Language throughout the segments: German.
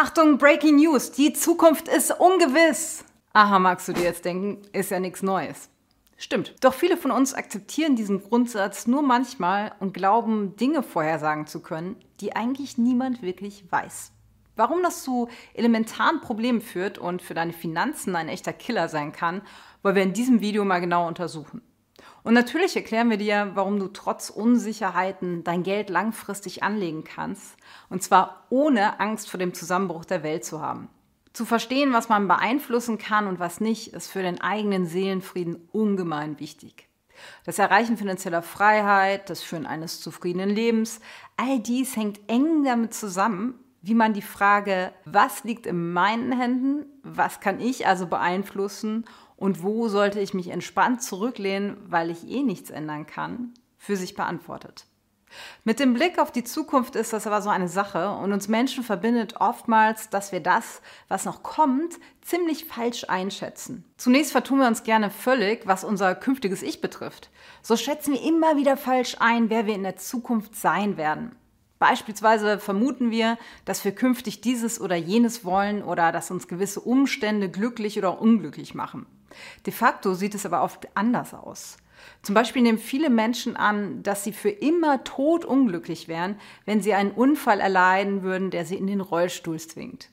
Achtung, Breaking News, die Zukunft ist ungewiss. Aha, magst du dir jetzt denken, ist ja nichts Neues. Stimmt. Doch viele von uns akzeptieren diesen Grundsatz nur manchmal und glauben, Dinge vorhersagen zu können, die eigentlich niemand wirklich weiß. Warum das zu elementaren Problemen führt und für deine Finanzen ein echter Killer sein kann, wollen wir in diesem Video mal genau untersuchen. Und natürlich erklären wir dir, warum du trotz Unsicherheiten dein Geld langfristig anlegen kannst. Und zwar ohne Angst vor dem Zusammenbruch der Welt zu haben. Zu verstehen, was man beeinflussen kann und was nicht, ist für den eigenen Seelenfrieden ungemein wichtig. Das Erreichen finanzieller Freiheit, das Führen eines zufriedenen Lebens, all dies hängt eng damit zusammen, wie man die Frage, was liegt in meinen Händen, was kann ich also beeinflussen und wo sollte ich mich entspannt zurücklehnen, weil ich eh nichts ändern kann, für sich beantwortet. Mit dem Blick auf die Zukunft ist das aber so eine Sache und uns Menschen verbindet oftmals, dass wir das, was noch kommt, ziemlich falsch einschätzen. Zunächst vertun wir uns gerne völlig, was unser künftiges Ich betrifft. So schätzen wir immer wieder falsch ein, wer wir in der Zukunft sein werden. Beispielsweise vermuten wir, dass wir künftig dieses oder jenes wollen oder dass uns gewisse Umstände glücklich oder unglücklich machen. De facto sieht es aber oft anders aus. Zum Beispiel nehmen viele Menschen an, dass sie für immer tot unglücklich wären, wenn sie einen Unfall erleiden würden, der sie in den Rollstuhl zwingt.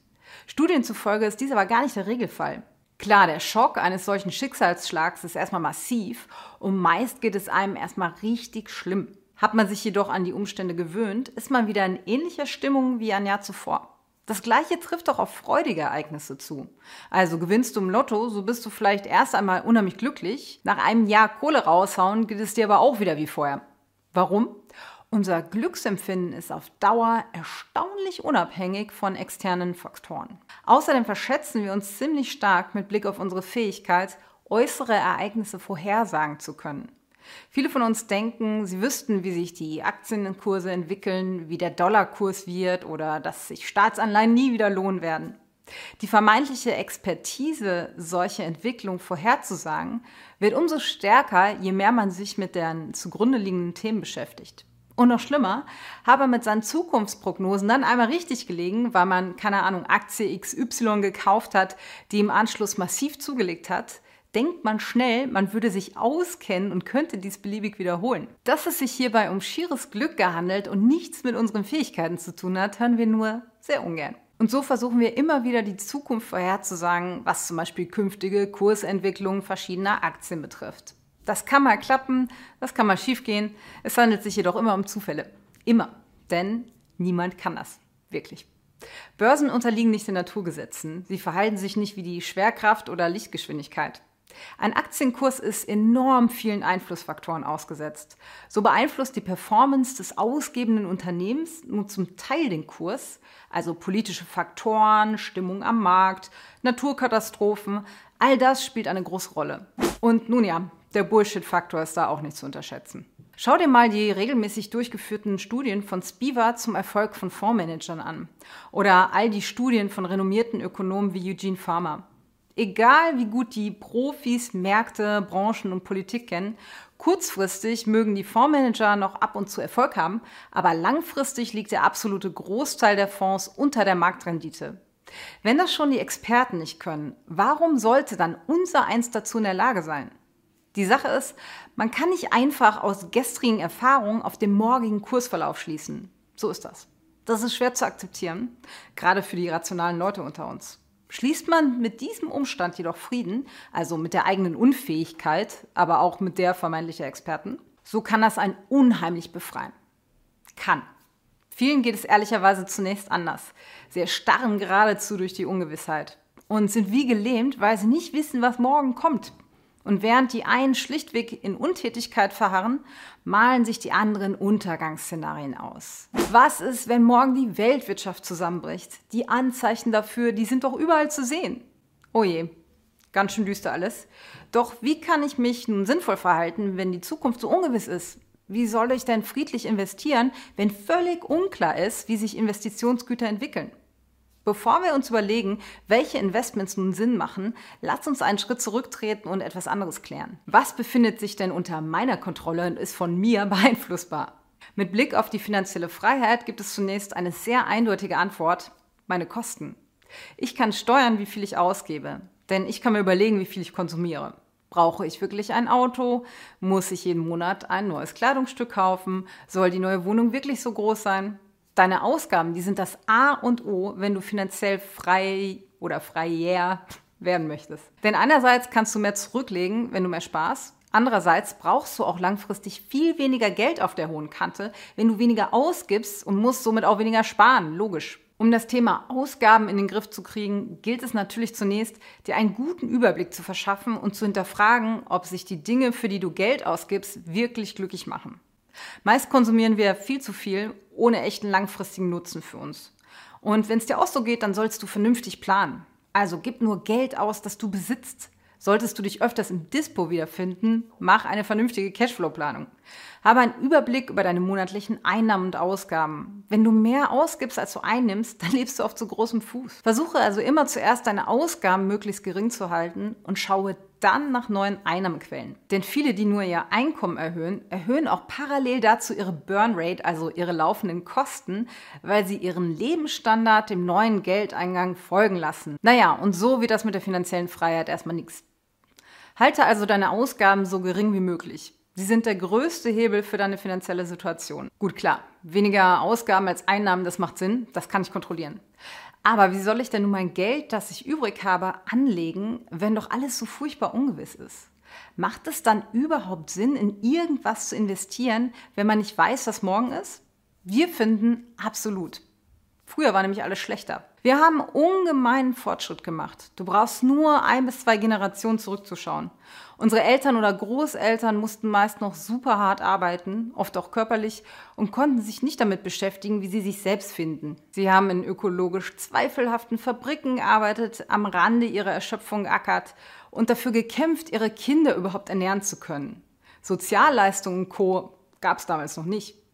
Studien zufolge ist dies aber gar nicht der Regelfall. Klar, der Schock eines solchen Schicksalsschlags ist erstmal massiv und meist geht es einem erstmal richtig schlimm. Hat man sich jedoch an die Umstände gewöhnt, ist man wieder in ähnlicher Stimmung wie ein Jahr zuvor. Das gleiche trifft auch auf freudige Ereignisse zu. Also gewinnst du im Lotto, so bist du vielleicht erst einmal unheimlich glücklich. Nach einem Jahr Kohle raushauen geht es dir aber auch wieder wie vorher. Warum? Unser Glücksempfinden ist auf Dauer erstaunlich unabhängig von externen Faktoren. Außerdem verschätzen wir uns ziemlich stark mit Blick auf unsere Fähigkeit, äußere Ereignisse vorhersagen zu können. Viele von uns denken, sie wüssten, wie sich die Aktienkurse entwickeln, wie der Dollarkurs wird oder dass sich Staatsanleihen nie wieder lohnen werden. Die vermeintliche Expertise, solche Entwicklungen vorherzusagen, wird umso stärker, je mehr man sich mit den zugrunde liegenden Themen beschäftigt. Und noch schlimmer, habe mit seinen Zukunftsprognosen dann einmal richtig gelegen, weil man, keine Ahnung, Aktie XY gekauft hat, die im Anschluss massiv zugelegt hat, denkt man schnell, man würde sich auskennen und könnte dies beliebig wiederholen. Dass es sich hierbei um schieres Glück gehandelt und nichts mit unseren Fähigkeiten zu tun hat, hören wir nur sehr ungern. Und so versuchen wir immer wieder die Zukunft vorherzusagen, was zum Beispiel künftige Kursentwicklungen verschiedener Aktien betrifft. Das kann mal klappen, das kann mal schiefgehen. Es handelt sich jedoch immer um Zufälle. Immer. Denn niemand kann das. Wirklich. Börsen unterliegen nicht den Naturgesetzen. Sie verhalten sich nicht wie die Schwerkraft oder Lichtgeschwindigkeit. Ein Aktienkurs ist enorm vielen Einflussfaktoren ausgesetzt. So beeinflusst die Performance des ausgebenden Unternehmens nur zum Teil den Kurs, also politische Faktoren, Stimmung am Markt, Naturkatastrophen, all das spielt eine große Rolle. Und nun ja, der Bullshit-Faktor ist da auch nicht zu unterschätzen. Schau dir mal die regelmäßig durchgeführten Studien von Spiva zum Erfolg von Fondsmanagern an. Oder all die Studien von renommierten Ökonomen wie Eugene Farmer. Egal wie gut die Profis Märkte, Branchen und Politik kennen, kurzfristig mögen die Fondsmanager noch ab und zu Erfolg haben, aber langfristig liegt der absolute Großteil der Fonds unter der Marktrendite. Wenn das schon die Experten nicht können, warum sollte dann unser eins dazu in der Lage sein? Die Sache ist, man kann nicht einfach aus gestrigen Erfahrungen auf den morgigen Kursverlauf schließen. So ist das. Das ist schwer zu akzeptieren, gerade für die rationalen Leute unter uns. Schließt man mit diesem Umstand jedoch Frieden, also mit der eigenen Unfähigkeit, aber auch mit der vermeintlicher Experten, so kann das einen unheimlich befreien. Kann. Vielen geht es ehrlicherweise zunächst anders. Sie erstarren geradezu durch die Ungewissheit und sind wie gelähmt, weil sie nicht wissen, was morgen kommt. Und während die einen schlichtweg in Untätigkeit verharren, malen sich die anderen Untergangsszenarien aus. Was ist, wenn morgen die Weltwirtschaft zusammenbricht? Die Anzeichen dafür, die sind doch überall zu sehen. Oh je, ganz schön düster alles. Doch wie kann ich mich nun sinnvoll verhalten, wenn die Zukunft so ungewiss ist? Wie soll ich denn friedlich investieren, wenn völlig unklar ist, wie sich Investitionsgüter entwickeln? Bevor wir uns überlegen, welche Investments nun Sinn machen, lass uns einen Schritt zurücktreten und etwas anderes klären. Was befindet sich denn unter meiner Kontrolle und ist von mir beeinflussbar? Mit Blick auf die finanzielle Freiheit gibt es zunächst eine sehr eindeutige Antwort. Meine Kosten. Ich kann steuern, wie viel ich ausgebe, denn ich kann mir überlegen, wie viel ich konsumiere. Brauche ich wirklich ein Auto? Muss ich jeden Monat ein neues Kleidungsstück kaufen? Soll die neue Wohnung wirklich so groß sein? Deine Ausgaben, die sind das A und O, wenn du finanziell frei oder freier werden möchtest. Denn einerseits kannst du mehr zurücklegen, wenn du mehr sparst. Andererseits brauchst du auch langfristig viel weniger Geld auf der hohen Kante, wenn du weniger ausgibst und musst somit auch weniger sparen. Logisch. Um das Thema Ausgaben in den Griff zu kriegen, gilt es natürlich zunächst, dir einen guten Überblick zu verschaffen und zu hinterfragen, ob sich die Dinge, für die du Geld ausgibst, wirklich glücklich machen. Meist konsumieren wir viel zu viel, ohne echten langfristigen Nutzen für uns. Und wenn es dir auch so geht, dann sollst du vernünftig planen. Also gib nur Geld aus, das du besitzt. Solltest du dich öfters im Dispo wiederfinden, mach eine vernünftige Cashflow-Planung. Habe einen Überblick über deine monatlichen Einnahmen und Ausgaben. Wenn du mehr ausgibst, als du einnimmst, dann lebst du auf zu großem Fuß. Versuche also immer zuerst deine Ausgaben möglichst gering zu halten und schaue dann nach neuen Einnahmequellen. Denn viele, die nur ihr Einkommen erhöhen, erhöhen auch parallel dazu ihre Burn Rate, also ihre laufenden Kosten, weil sie ihren Lebensstandard dem neuen Geldeingang folgen lassen. Naja, und so wird das mit der finanziellen Freiheit erstmal nichts. Halte also deine Ausgaben so gering wie möglich. Sie sind der größte Hebel für deine finanzielle Situation. Gut, klar, weniger Ausgaben als Einnahmen, das macht Sinn, das kann ich kontrollieren. Aber wie soll ich denn nun mein Geld, das ich übrig habe, anlegen, wenn doch alles so furchtbar ungewiss ist? Macht es dann überhaupt Sinn, in irgendwas zu investieren, wenn man nicht weiß, was morgen ist? Wir finden absolut. Früher war nämlich alles schlechter. Wir haben ungemeinen Fortschritt gemacht. Du brauchst nur ein bis zwei Generationen zurückzuschauen. Unsere Eltern oder Großeltern mussten meist noch super hart arbeiten, oft auch körperlich, und konnten sich nicht damit beschäftigen, wie sie sich selbst finden. Sie haben in ökologisch zweifelhaften Fabriken gearbeitet, am Rande ihrer Erschöpfung geackert und dafür gekämpft, ihre Kinder überhaupt ernähren zu können. Sozialleistungen und Co. gab es damals noch nicht.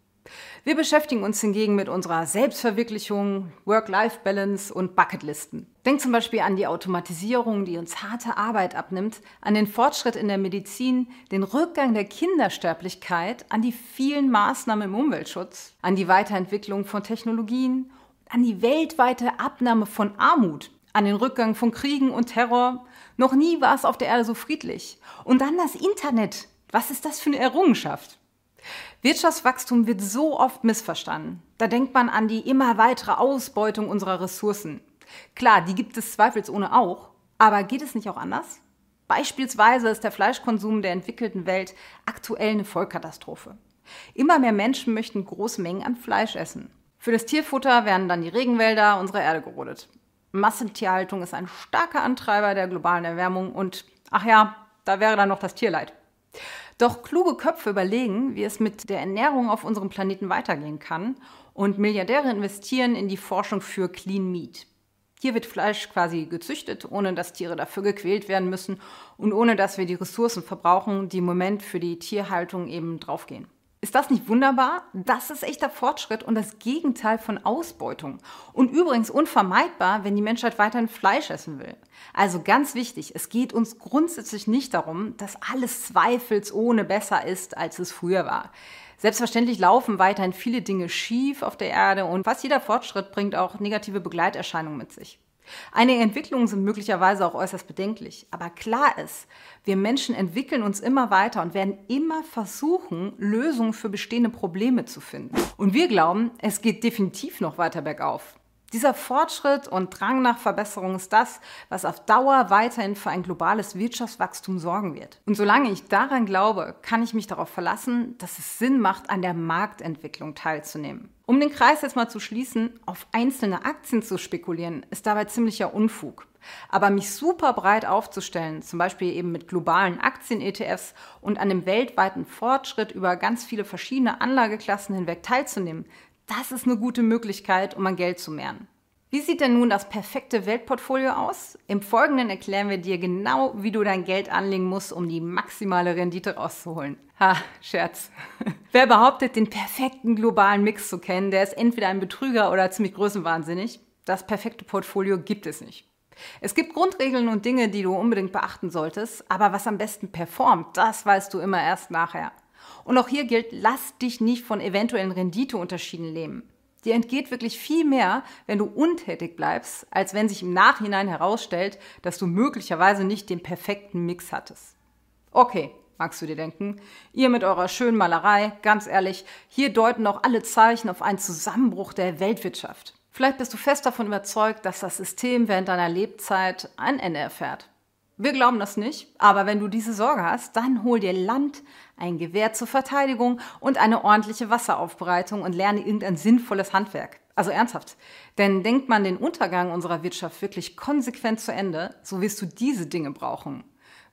Wir beschäftigen uns hingegen mit unserer Selbstverwirklichung, Work-Life-Balance und Bucketlisten. Denk zum Beispiel an die Automatisierung, die uns harte Arbeit abnimmt, an den Fortschritt in der Medizin, den Rückgang der Kindersterblichkeit, an die vielen Maßnahmen im Umweltschutz, an die Weiterentwicklung von Technologien, an die weltweite Abnahme von Armut, an den Rückgang von Kriegen und Terror. Noch nie war es auf der Erde so friedlich. Und dann das Internet. Was ist das für eine Errungenschaft? Wirtschaftswachstum wird so oft missverstanden. Da denkt man an die immer weitere Ausbeutung unserer Ressourcen. Klar, die gibt es zweifelsohne auch, aber geht es nicht auch anders? Beispielsweise ist der Fleischkonsum der entwickelten Welt aktuell eine Vollkatastrophe. Immer mehr Menschen möchten große Mengen an Fleisch essen. Für das Tierfutter werden dann die Regenwälder unserer Erde gerodet. Massentierhaltung ist ein starker Antreiber der globalen Erwärmung und, ach ja, da wäre dann noch das Tierleid. Doch kluge Köpfe überlegen, wie es mit der Ernährung auf unserem Planeten weitergehen kann und Milliardäre investieren in die Forschung für Clean Meat. Hier wird Fleisch quasi gezüchtet, ohne dass Tiere dafür gequält werden müssen und ohne dass wir die Ressourcen verbrauchen, die im Moment für die Tierhaltung eben draufgehen. Ist das nicht wunderbar? Das ist echter Fortschritt und das Gegenteil von Ausbeutung. Und übrigens unvermeidbar, wenn die Menschheit weiterhin Fleisch essen will. Also ganz wichtig, es geht uns grundsätzlich nicht darum, dass alles zweifelsohne besser ist, als es früher war. Selbstverständlich laufen weiterhin viele Dinge schief auf der Erde und fast jeder Fortschritt bringt auch negative Begleiterscheinungen mit sich. Einige Entwicklungen sind möglicherweise auch äußerst bedenklich. Aber klar ist, wir Menschen entwickeln uns immer weiter und werden immer versuchen, Lösungen für bestehende Probleme zu finden. Und wir glauben, es geht definitiv noch weiter bergauf. Dieser Fortschritt und Drang nach Verbesserung ist das, was auf Dauer weiterhin für ein globales Wirtschaftswachstum sorgen wird. Und solange ich daran glaube, kann ich mich darauf verlassen, dass es Sinn macht, an der Marktentwicklung teilzunehmen. Um den Kreis jetzt mal zu schließen, auf einzelne Aktien zu spekulieren, ist dabei ziemlicher Unfug. Aber mich super breit aufzustellen, zum Beispiel eben mit globalen Aktien-ETFs und an dem weltweiten Fortschritt über ganz viele verschiedene Anlageklassen hinweg teilzunehmen, das ist eine gute Möglichkeit, um an Geld zu mehren. Wie sieht denn nun das perfekte Weltportfolio aus? Im Folgenden erklären wir dir genau, wie du dein Geld anlegen musst, um die maximale Rendite rauszuholen. Ha, Scherz. Wer behauptet, den perfekten globalen Mix zu kennen, der ist entweder ein Betrüger oder ziemlich größenwahnsinnig. Das perfekte Portfolio gibt es nicht. Es gibt Grundregeln und Dinge, die du unbedingt beachten solltest, aber was am besten performt, das weißt du immer erst nachher. Und auch hier gilt, lass dich nicht von eventuellen Renditeunterschieden lähmen. Dir entgeht wirklich viel mehr, wenn du untätig bleibst, als wenn sich im Nachhinein herausstellt, dass du möglicherweise nicht den perfekten Mix hattest. Okay, magst du dir denken, ihr mit eurer schönen Malerei, ganz ehrlich, hier deuten auch alle Zeichen auf einen Zusammenbruch der Weltwirtschaft. Vielleicht bist du fest davon überzeugt, dass das System während deiner Lebzeit ein Ende erfährt. Wir glauben das nicht, aber wenn du diese Sorge hast, dann hol dir Land, ein Gewehr zur Verteidigung und eine ordentliche Wasseraufbereitung und lerne irgendein sinnvolles Handwerk. Also ernsthaft. Denn denkt man den Untergang unserer Wirtschaft wirklich konsequent zu Ende, so wirst du diese Dinge brauchen.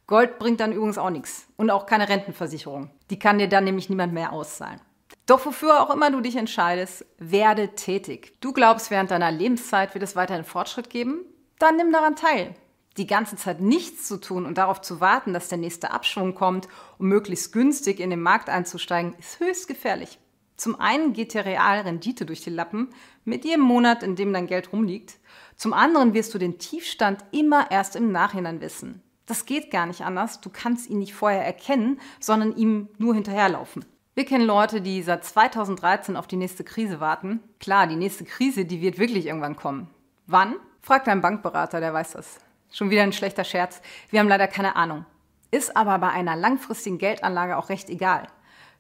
Gold bringt dann übrigens auch nichts und auch keine Rentenversicherung. Die kann dir dann nämlich niemand mehr auszahlen. Doch wofür auch immer du dich entscheidest, werde tätig. Du glaubst, während deiner Lebenszeit wird es weiterhin Fortschritt geben? Dann nimm daran teil die ganze Zeit nichts zu tun und darauf zu warten, dass der nächste Abschwung kommt, um möglichst günstig in den Markt einzusteigen, ist höchst gefährlich. Zum einen geht dir real Rendite durch die Lappen mit jedem Monat, in dem dein Geld rumliegt. Zum anderen wirst du den Tiefstand immer erst im Nachhinein wissen. Das geht gar nicht anders. Du kannst ihn nicht vorher erkennen, sondern ihm nur hinterherlaufen. Wir kennen Leute, die seit 2013 auf die nächste Krise warten. Klar, die nächste Krise, die wird wirklich irgendwann kommen. Wann? Frag deinen Bankberater, der weiß das. Schon wieder ein schlechter Scherz. Wir haben leider keine Ahnung. Ist aber bei einer langfristigen Geldanlage auch recht egal.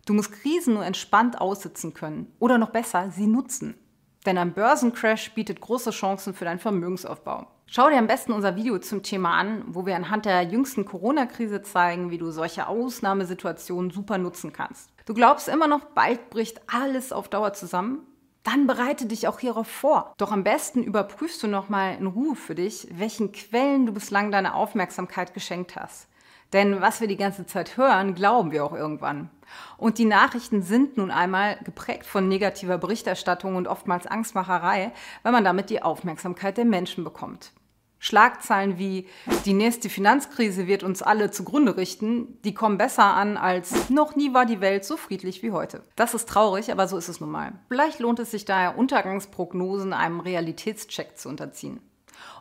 Du musst Krisen nur entspannt aussitzen können. Oder noch besser, sie nutzen. Denn ein Börsencrash bietet große Chancen für deinen Vermögensaufbau. Schau dir am besten unser Video zum Thema an, wo wir anhand der jüngsten Corona-Krise zeigen, wie du solche Ausnahmesituationen super nutzen kannst. Du glaubst immer noch, bald bricht alles auf Dauer zusammen? Dann bereite dich auch hierauf vor. Doch am besten überprüfst du nochmal in Ruhe für dich, welchen Quellen du bislang deine Aufmerksamkeit geschenkt hast. Denn was wir die ganze Zeit hören, glauben wir auch irgendwann. Und die Nachrichten sind nun einmal geprägt von negativer Berichterstattung und oftmals Angstmacherei, weil man damit die Aufmerksamkeit der Menschen bekommt. Schlagzeilen wie die nächste Finanzkrise wird uns alle zugrunde richten, die kommen besser an als noch nie war die Welt so friedlich wie heute. Das ist traurig, aber so ist es nun mal. Vielleicht lohnt es sich daher, Untergangsprognosen einem Realitätscheck zu unterziehen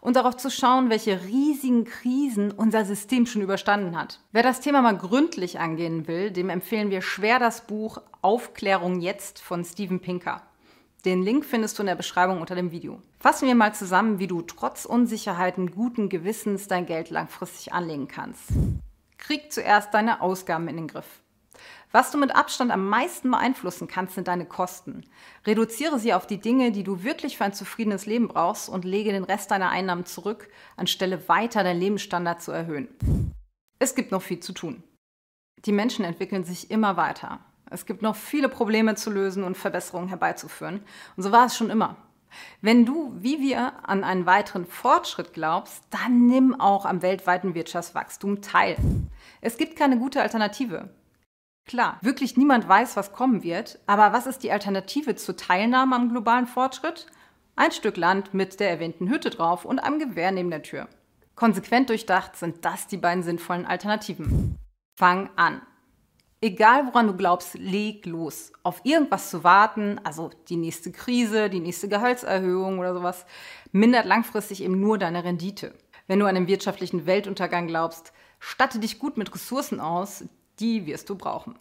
und darauf zu schauen, welche riesigen Krisen unser System schon überstanden hat. Wer das Thema mal gründlich angehen will, dem empfehlen wir schwer das Buch Aufklärung jetzt von Steven Pinker. Den Link findest du in der Beschreibung unter dem Video. Fassen wir mal zusammen, wie du trotz Unsicherheiten guten Gewissens dein Geld langfristig anlegen kannst. Krieg zuerst deine Ausgaben in den Griff. Was du mit Abstand am meisten beeinflussen kannst, sind deine Kosten. Reduziere sie auf die Dinge, die du wirklich für ein zufriedenes Leben brauchst und lege den Rest deiner Einnahmen zurück, anstelle weiter deinen Lebensstandard zu erhöhen. Es gibt noch viel zu tun. Die Menschen entwickeln sich immer weiter. Es gibt noch viele Probleme zu lösen und Verbesserungen herbeizuführen. Und so war es schon immer. Wenn du, wie wir, an einen weiteren Fortschritt glaubst, dann nimm auch am weltweiten Wirtschaftswachstum teil. Es gibt keine gute Alternative. Klar, wirklich niemand weiß, was kommen wird, aber was ist die Alternative zur Teilnahme am globalen Fortschritt? Ein Stück Land mit der erwähnten Hütte drauf und einem Gewehr neben der Tür. Konsequent durchdacht sind das die beiden sinnvollen Alternativen. Fang an. Egal woran du glaubst, leg los. Auf irgendwas zu warten, also die nächste Krise, die nächste Gehaltserhöhung oder sowas, mindert langfristig eben nur deine Rendite. Wenn du an den wirtschaftlichen Weltuntergang glaubst, statte dich gut mit Ressourcen aus, die wirst du brauchen.